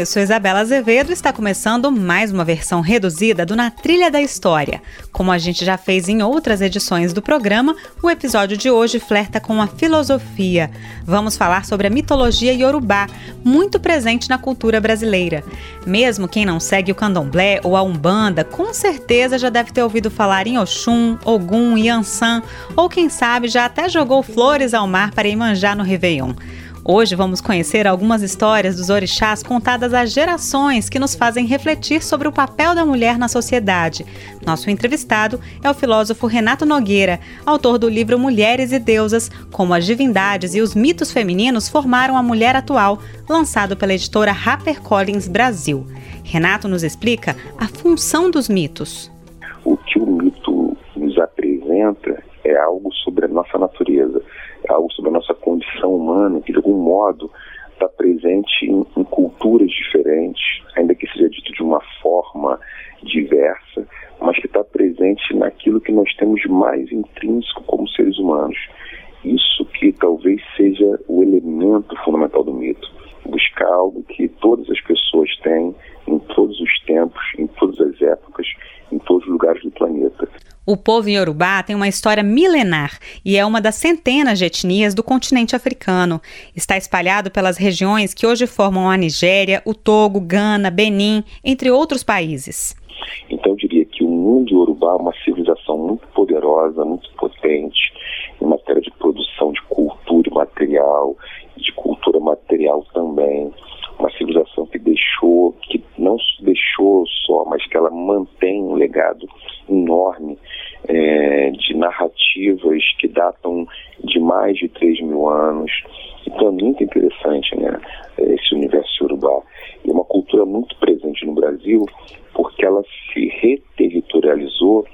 Eu sou Isabela Azevedo e está começando mais uma versão reduzida do Na Trilha da História. Como a gente já fez em outras edições do programa, o episódio de hoje flerta com a filosofia. Vamos falar sobre a mitologia iorubá, muito presente na cultura brasileira. Mesmo quem não segue o candomblé ou a umbanda, com certeza já deve ter ouvido falar em Oxum, Ogum, Yansan, ou quem sabe já até jogou flores ao mar para Imanjá no Réveillon. Hoje vamos conhecer algumas histórias dos orixás contadas há gerações que nos fazem refletir sobre o papel da mulher na sociedade. Nosso entrevistado é o filósofo Renato Nogueira, autor do livro Mulheres e Deusas: Como as divindades e os mitos femininos formaram a mulher atual, lançado pela editora HarperCollins Brasil. Renato nos explica a função dos mitos. O que o mito nos apresenta é algo sobre a nossa natureza algo sobre a nossa condição humana, que de algum modo está presente em, em, culturas diferentes, ainda que seja dito de uma forma diversa, mas que está presente naquilo que nós temos mais intrínseco como seres humanos. Isso que talvez seja o elemento fundamental do mito. Buscar algo que todas as pessoas têm em todos os tempos, em todas as épocas, em todos os lugares do planeta. O povo iorubá tem uma história milenar e é uma das centenas de etnias do continente africano. Está espalhado pelas regiões que hoje formam a Nigéria, o Togo, Gana, Benin, entre outros países. Então eu diria que o mundo iorubá é uma civilização muito poderosa, muito potente, em matéria de produção de cultura material, de cultura material também uma civilização que deixou, que não deixou só, mas que ela mantém um legado enorme é, de narrativas que datam de mais de 3 mil anos. Então é muito interessante né, esse universo urbano. E é uma cultura muito presente no Brasil porque ela se reterritorializou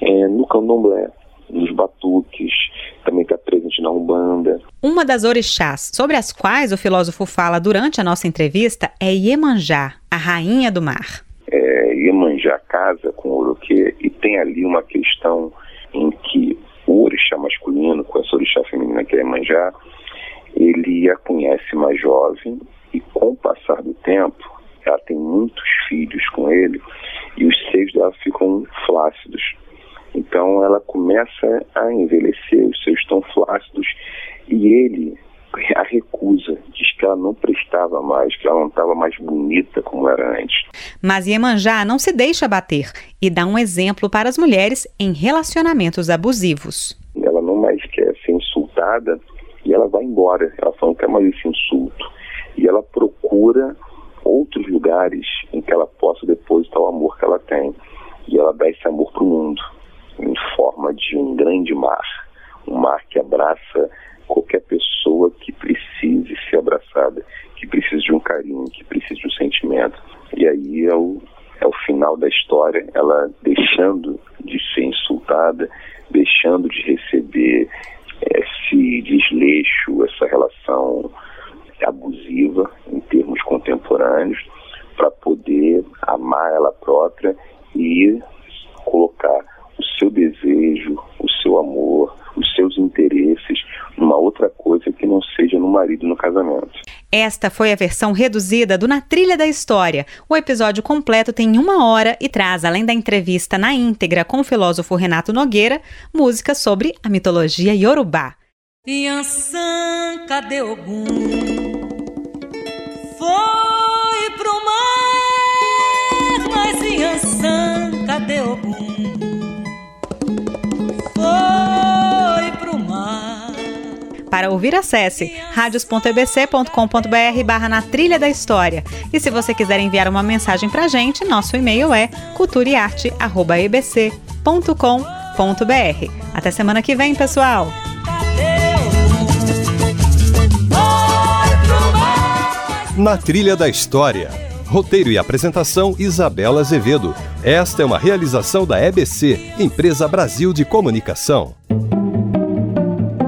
é, no candomblé, nos batuques, também está presente na Umbanda. Uma das orixás sobre as quais o filósofo fala durante a nossa entrevista é Iemanjá, a rainha do mar. É, Iemanjá casa com o Oroquê e tem ali uma questão em que o orixá masculino com essa orixá feminina que é Iemanjá, ele a conhece mais jovem e com o passar do tempo ela tem muitos filhos com ele e os seios dela ficam flácidos então ela começa a envelhecer, os seus estão flácidos e ele a recusa, diz que ela não prestava mais, que ela não estava mais bonita como era antes. Mas Iemanjá não se deixa bater e dá um exemplo para as mulheres em relacionamentos abusivos. Ela não mais quer ser insultada e ela vai embora. Ela fala, não quer mais esse insulto. E ela procura outros lugares em que ela possa depositar o amor que ela tem. E ela dá esse amor para o mundo em forma de um grande mar, um mar que abraça qualquer pessoa que precise ser abraçada, que precise de um carinho, que precise de um sentimento. E aí é o, é o final da história, ela deixando de ser insultada, deixando de receber esse desleixo, essa relação abusiva em termos contemporâneos, para poder amar ela própria e colocar o seu desejo, o seu amor, os seus interesses numa outra coisa que não seja no marido no casamento. Esta foi a versão reduzida do Na Trilha da História. O episódio completo tem uma hora e traz, além da entrevista na íntegra com o filósofo Renato Nogueira, músicas sobre a mitologia iorubá. Cadê Ogum? Foi Para ouvir, acesse radios.ebc.com.br barra na trilha da história. E se você quiser enviar uma mensagem pra gente, nosso e-mail é culturaearte.ebc.com.br. Até semana que vem, pessoal! Na Trilha da História. Roteiro e apresentação Isabela Azevedo. Esta é uma realização da EBC, Empresa Brasil de Comunicação.